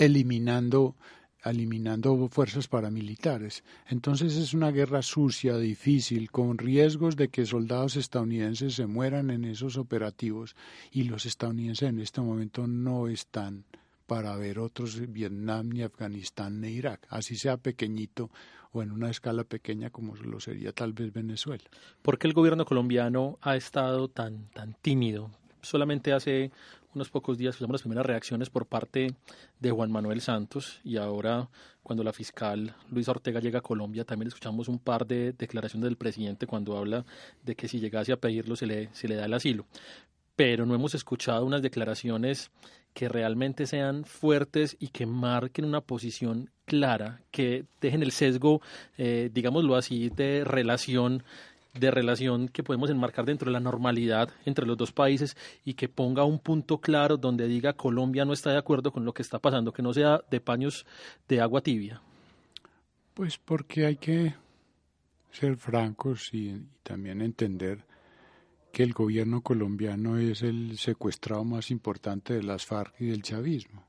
eliminando eliminando fuerzas paramilitares. Entonces es una guerra sucia, difícil, con riesgos de que soldados estadounidenses se mueran en esos operativos y los estadounidenses en este momento no están para ver otros Vietnam, ni Afganistán, ni Irak, así sea pequeñito o en una escala pequeña como lo sería tal vez Venezuela. ¿Por qué el gobierno colombiano ha estado tan, tan tímido? Solamente hace unos pocos días escuchamos las primeras reacciones por parte de Juan Manuel Santos y ahora cuando la fiscal Luisa Ortega llega a Colombia también escuchamos un par de declaraciones del presidente cuando habla de que si llegase a pedirlo se le, se le da el asilo. Pero no hemos escuchado unas declaraciones que realmente sean fuertes y que marquen una posición clara, que dejen el sesgo, eh, digámoslo así, de relación de relación que podemos enmarcar dentro de la normalidad entre los dos países y que ponga un punto claro donde diga Colombia no está de acuerdo con lo que está pasando, que no sea de paños de agua tibia? Pues porque hay que ser francos y, también entender que el gobierno colombiano es el secuestrado más importante de las FARC y del chavismo.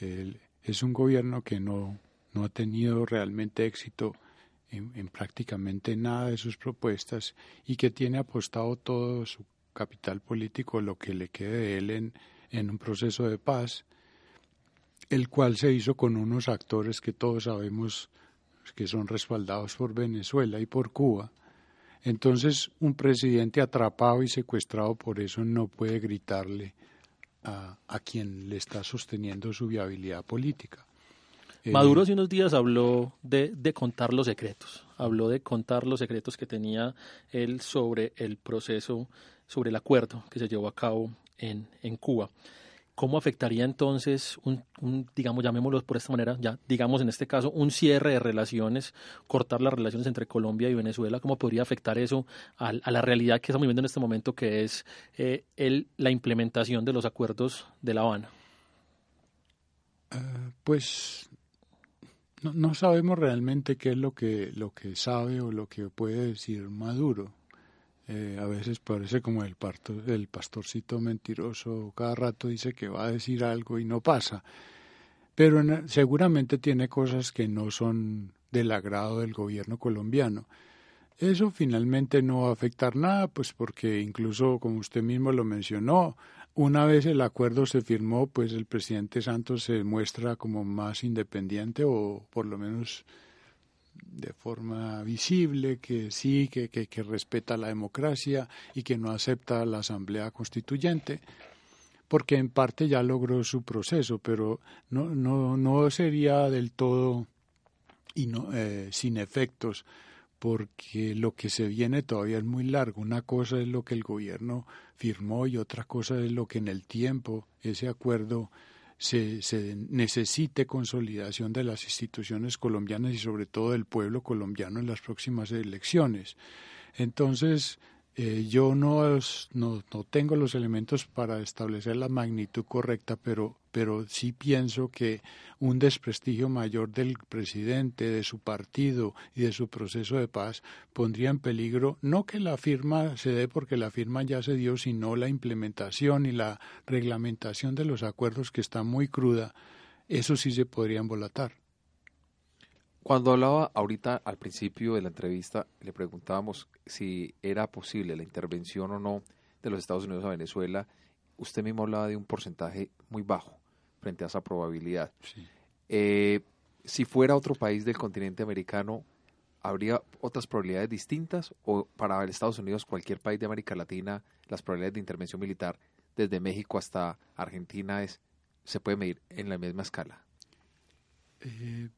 es un gobierno que no, no ha tenido realmente éxito en, prácticamente nada de sus propuestas y que tiene apostado todo su capital político, lo que le quede de él en, en un proceso de paz, el cual se hizo con unos actores que todos sabemos que son respaldados por Venezuela y por Cuba. Entonces, un presidente atrapado y secuestrado por eso no puede gritarle a, a quien le está sosteniendo su viabilidad política. Eh, Maduro hace unos días habló de, de, contar los secretos, habló de contar los secretos que tenía él sobre el proceso, sobre el acuerdo que se llevó a cabo en, en Cuba. ¿Cómo afectaría entonces un, un, digamos, llamémoslo por esta manera, ya, digamos en este caso, un cierre de relaciones, cortar las relaciones entre Colombia y Venezuela? ¿Cómo podría afectar eso a, a la realidad que estamos viviendo en este momento, que es eh, el, la implementación de los acuerdos de La Habana? Uh, pues no, no, sabemos realmente qué es lo que, lo que sabe o lo que puede decir Maduro. Eh, a veces parece como el, el pastorcito mentiroso, cada rato dice que va a decir algo y no pasa. Pero seguramente tiene cosas que no son del agrado del gobierno colombiano. Eso finalmente no va a afectar nada, pues porque incluso, como usted mismo lo mencionó, una vez el acuerdo se firmó, pues el presidente Santos se muestra como más independiente o por lo menos de forma visible que sí, que, que, respeta la democracia y que no acepta la Asamblea Constituyente, porque en parte ya logró su proceso, pero no, no, no sería del todo y no, eh, sin efectos porque lo que se viene todavía es muy largo. Una cosa es lo que el gobierno firmó y otra cosa es lo que en el tiempo ese acuerdo se, se necesite consolidación de las instituciones colombianas y sobre todo del pueblo colombiano en las próximas elecciones. Entonces, eh, yo no, no, no, tengo los elementos para establecer la magnitud correcta, pero, pero sí pienso que un desprestigio mayor del presidente, de su partido y de su proceso de paz pondría en peligro no que la firma se dé porque la firma ya se dio, sino la implementación y la reglamentación de los acuerdos que está muy cruda. Eso sí se podría embolatar. Cuando hablaba ahorita al principio de la entrevista, le preguntábamos si era posible la intervención o no de los Estados Unidos a Venezuela. Usted mismo hablaba de un porcentaje muy bajo frente a esa probabilidad. Eh, si fuera otro país del continente americano, ¿habría otras probabilidades distintas? ¿O para Estados Unidos, cualquier país de América Latina, las probabilidades de intervención militar desde México hasta Argentina es, se puede medir en la misma escala? Eh,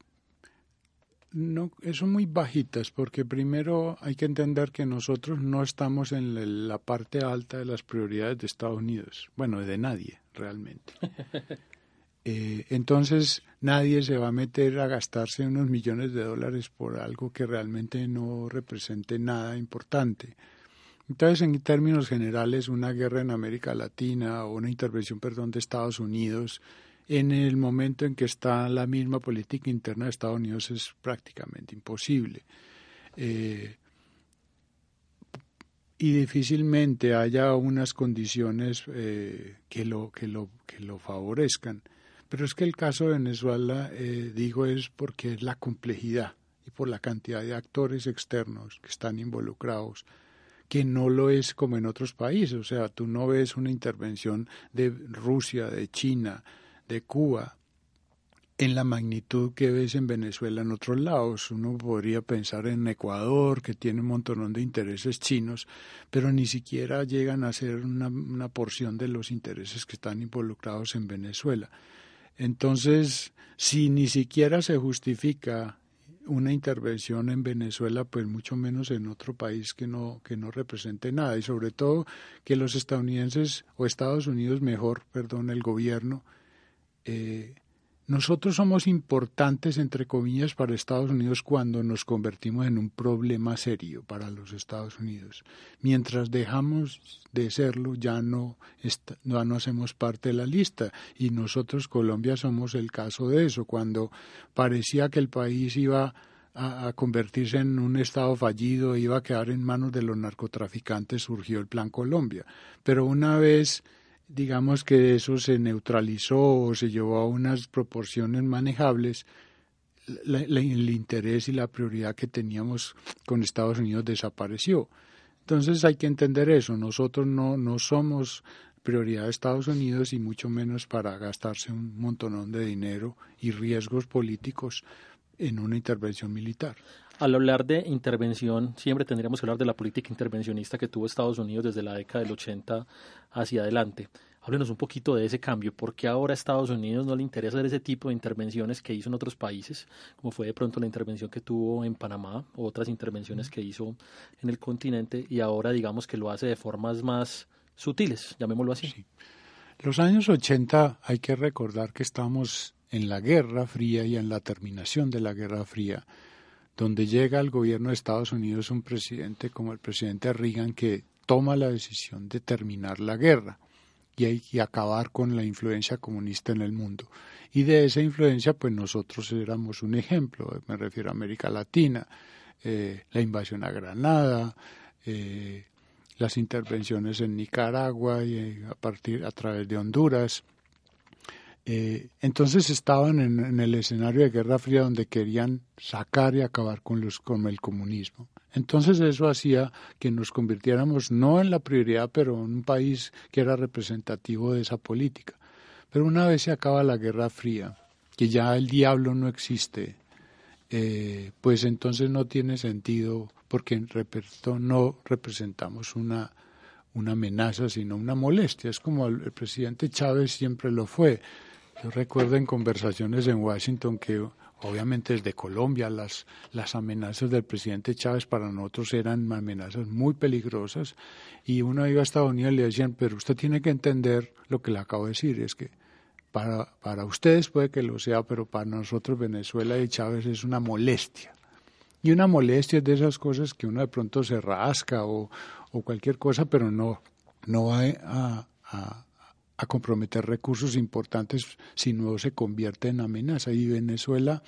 no, son muy bajitas porque primero hay que entender que nosotros no estamos en la parte alta de las prioridades de Estados Unidos, bueno, de nadie realmente. Eh, entonces nadie se va a meter a gastarse unos millones de dólares por algo que realmente no represente nada importante. Entonces, en términos generales, una guerra en América Latina o una intervención, perdón, de Estados Unidos en el momento en que está la misma política interna de Estados Unidos es prácticamente imposible. Eh, y difícilmente haya unas condiciones eh, que, lo, que, lo, que lo favorezcan. Pero es que el caso de Venezuela, eh, digo, es porque es la complejidad y por la cantidad de actores externos que están involucrados, que no lo es como en otros países. O sea, tú no ves una intervención de Rusia, de China, de Cuba, en la magnitud que ves en Venezuela en otros lados. Uno podría pensar en Ecuador, que tiene un montón de intereses chinos, pero ni siquiera llegan a ser una, una porción de los intereses que están involucrados en Venezuela. Entonces, si ni siquiera se justifica una intervención en Venezuela, pues mucho menos en otro país que no, que no represente nada. Y sobre todo que los estadounidenses, o Estados Unidos mejor, perdón, el gobierno, eh, nosotros somos importantes, entre comillas, para Estados Unidos cuando nos convertimos en un problema serio para los Estados Unidos. Mientras dejamos de serlo, ya no, ya no hacemos parte de la lista. Y nosotros, Colombia, somos el caso de eso. Cuando parecía que el país iba a, a, convertirse en un Estado fallido, iba a quedar en manos de los narcotraficantes, surgió el Plan Colombia. Pero una vez digamos que eso se neutralizó o se llevó a unas proporciones manejables, el interés y la prioridad que teníamos con Estados Unidos desapareció. Entonces hay que entender eso. Nosotros no, no somos prioridad de Estados Unidos y mucho menos para gastarse un montonón de dinero y riesgos políticos en una intervención militar. Al hablar de intervención, siempre tendríamos que hablar de la política intervencionista que tuvo Estados Unidos desde la década del 80 hacia adelante. Háblenos un poquito de ese cambio. ¿Por qué ahora a Estados Unidos no le interesa hacer ese tipo de intervenciones que hizo en otros países, como fue de pronto la intervención que tuvo en Panamá, o otras intervenciones que hizo en el continente, y ahora digamos que lo hace de formas más sutiles, llamémoslo así? Sí. Los años 80 hay que recordar que estamos en la Guerra Fría y en la terminación de la Guerra Fría donde llega al gobierno de Estados Unidos un presidente como el presidente Reagan que toma la decisión de terminar la guerra y, acabar con la influencia comunista en el mundo. Y de esa influencia, pues nosotros éramos un ejemplo, me refiero a América Latina, eh, la invasión a Granada, eh, las intervenciones en Nicaragua y eh, a partir a través de Honduras, eh, entonces estaban en, el escenario de Guerra Fría donde querían sacar y acabar con, los, con el comunismo. Entonces eso hacía que nos convirtiéramos no en la prioridad, pero en un país que era representativo de esa política. Pero una vez se acaba la Guerra Fría, que ya el diablo no existe, eh, pues entonces no tiene sentido porque no representamos una, una amenaza, sino una molestia. Es como el presidente Chávez siempre lo fue yo recuerdo en conversaciones en Washington que obviamente desde Colombia las, las amenazas del presidente Chávez para nosotros eran amenazas muy peligrosas y uno iba a Estados Unidos y le decían, pero usted tiene que entender lo que le acabo de decir, es que para, para ustedes puede que lo sea, pero para nosotros Venezuela y Chávez es una molestia. Y una molestia es de esas cosas que uno de pronto se rasca o, o cualquier cosa, pero no, no va a, a a comprometer recursos importantes si no se convierte en amenaza. Y Venezuela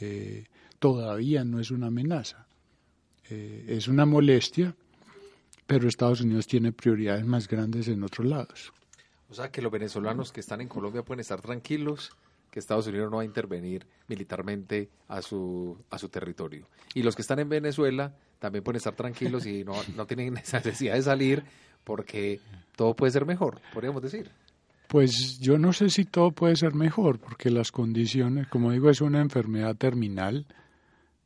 eh, todavía no es una amenaza, eh, es una molestia, pero Estados Unidos tiene prioridades más grandes en otros lados. O sea que los venezolanos que están en Colombia pueden estar tranquilos que Estados Unidos no va a intervenir militarmente a su, a su territorio. Y los que están en Venezuela también pueden estar tranquilos y no, no tienen necesidad de salir porque todo puede ser mejor, podríamos decir. Pues yo no sé si todo puede ser mejor, porque las condiciones, como digo, es una enfermedad terminal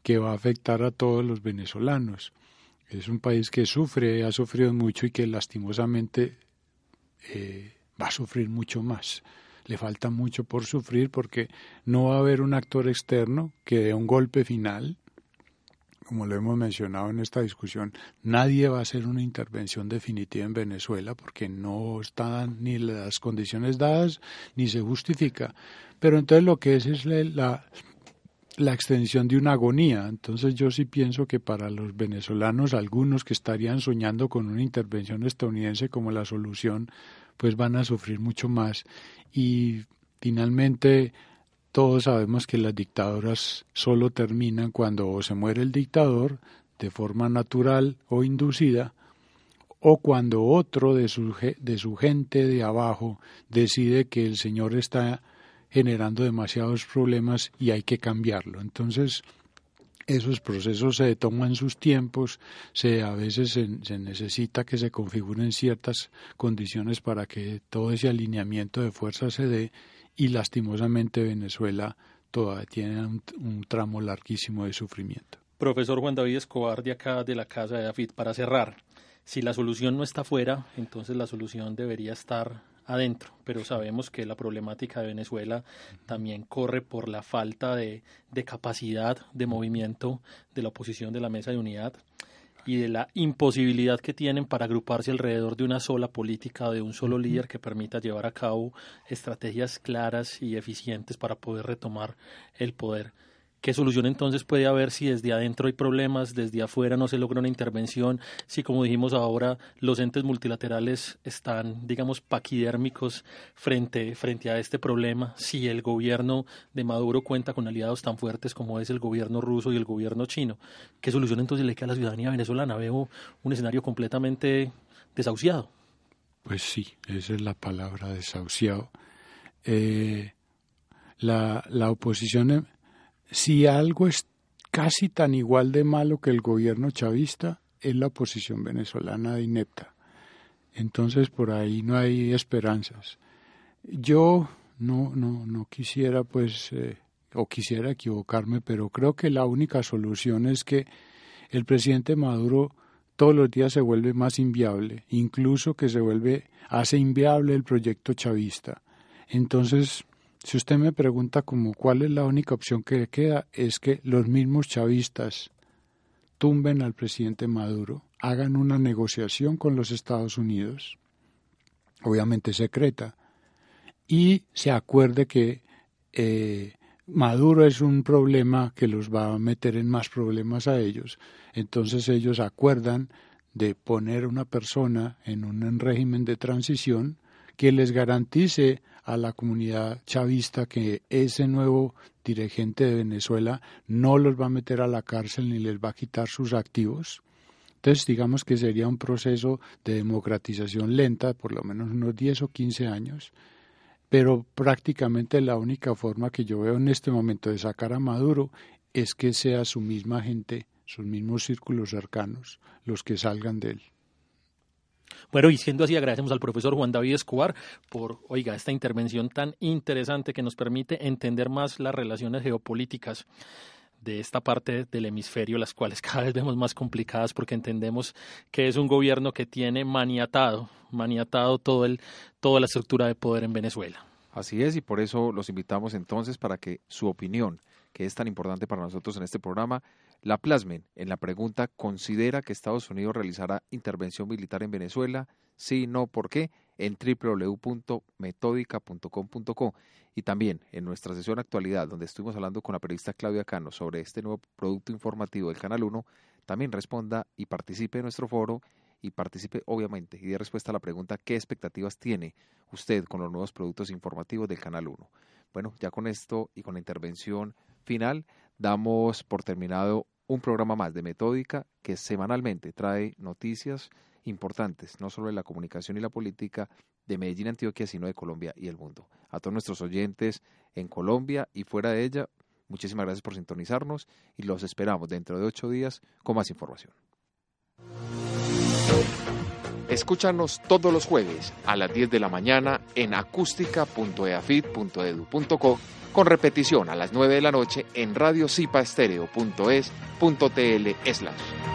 que va a afectar a todos los venezolanos. Es un país que sufre, ha sufrido mucho y que lastimosamente eh, va a sufrir mucho más. Le falta mucho por sufrir porque no va a haber un actor externo que dé un golpe final como lo hemos mencionado en esta discusión, nadie va a hacer una intervención definitiva en Venezuela porque no están ni las condiciones dadas ni se justifica. Pero entonces lo que es es la, la extensión de una agonía. Entonces yo sí pienso que para los venezolanos, algunos que estarían soñando con una intervención estadounidense como la solución, pues van a sufrir mucho más. Y finalmente todos sabemos que las dictaduras solo terminan cuando se muere el dictador de forma natural o inducida, o cuando otro de su, de su gente de abajo decide que el señor está generando demasiados problemas y hay que cambiarlo. Entonces, esos procesos se toman sus tiempos, se, a veces se, se, necesita que se configuren ciertas condiciones para que todo ese alineamiento de fuerzas se dé y lastimosamente Venezuela todavía tiene un, tramo larguísimo de sufrimiento. Profesor Juan David Escobar de acá de la Casa de Afit, para cerrar, si la solución no está afuera, entonces la solución debería estar adentro, pero sabemos que la problemática de Venezuela también corre por la falta de, de capacidad de movimiento de la oposición de la mesa de unidad y de la imposibilidad que tienen para agruparse alrededor de una sola política, de un solo líder que permita llevar a cabo estrategias claras y eficientes para poder retomar el poder. ¿Qué solución entonces puede haber si desde adentro hay problemas, desde afuera no se logra una intervención, si como dijimos ahora los entes multilaterales están, digamos, paquidérmicos frente, frente a este problema, si el gobierno de Maduro cuenta con aliados tan fuertes como es el gobierno ruso y el gobierno chino? ¿Qué solución entonces le queda a la ciudadanía venezolana? Veo un escenario completamente desahuciado. Pues sí, esa es la palabra desahuciado. Eh, la, la oposición si algo es casi tan igual de malo que el gobierno chavista, es la oposición venezolana de inepta. Entonces por ahí no hay esperanzas. Yo no, no, no quisiera pues, eh, o quisiera equivocarme, pero creo que la única solución es que el presidente Maduro todos los días se vuelve más inviable, incluso que se vuelve, hace inviable el proyecto chavista. Entonces, si usted me pregunta como cuál es la única opción que queda, es que los mismos chavistas tumben al presidente Maduro, hagan una negociación con los Estados Unidos, obviamente secreta, y se acuerde que eh, Maduro es un problema que los va a meter en más problemas a ellos. Entonces ellos acuerdan de poner una persona en un régimen de transición que les garantice a la comunidad chavista que ese nuevo dirigente de Venezuela no los va a meter a la cárcel ni les va a quitar sus activos. Entonces, digamos que sería un proceso de democratización lenta, por lo menos unos 10 o 15 años, pero prácticamente la única forma que yo veo en este momento de sacar a Maduro es que sea su misma gente, sus mismos círculos cercanos, los que salgan de él. Bueno, y siendo así, agradecemos al profesor Juan David Escobar por, oiga, esta intervención tan interesante que nos permite entender más las relaciones geopolíticas de esta parte del hemisferio, las cuales cada vez vemos más complicadas porque entendemos que es un gobierno que tiene maniatado, maniatado todo el, toda la estructura de poder en Venezuela. Así es, y por eso los invitamos entonces para que su opinión, que es tan importante para nosotros en este programa, la plasmen en la pregunta ¿considera que Estados Unidos realizará intervención militar en Venezuela? Sí, no, ¿por qué? En www.metodica.com.co y también en nuestra sesión actualidad, donde estuvimos hablando con la periodista Claudia Cano sobre este nuevo producto informativo del Canal 1, también responda y participe en nuestro foro y participe obviamente y dé respuesta a la pregunta ¿qué expectativas tiene usted con los nuevos productos informativos del Canal 1? Bueno, ya con esto y con la intervención final, damos por terminado un programa más de Metódica que semanalmente trae noticias importantes, no solo de la comunicación y la política de Medellín, Antioquia, sino de Colombia y el mundo. A todos nuestros oyentes en Colombia y fuera de ella, muchísimas gracias por sintonizarnos y los esperamos dentro de ocho días con más información. Escúchanos todos los jueves a las 10 de la mañana en acústica.eafit.edu.co con repetición a las 9 de la noche en radiocipaestereo.es.tl slash.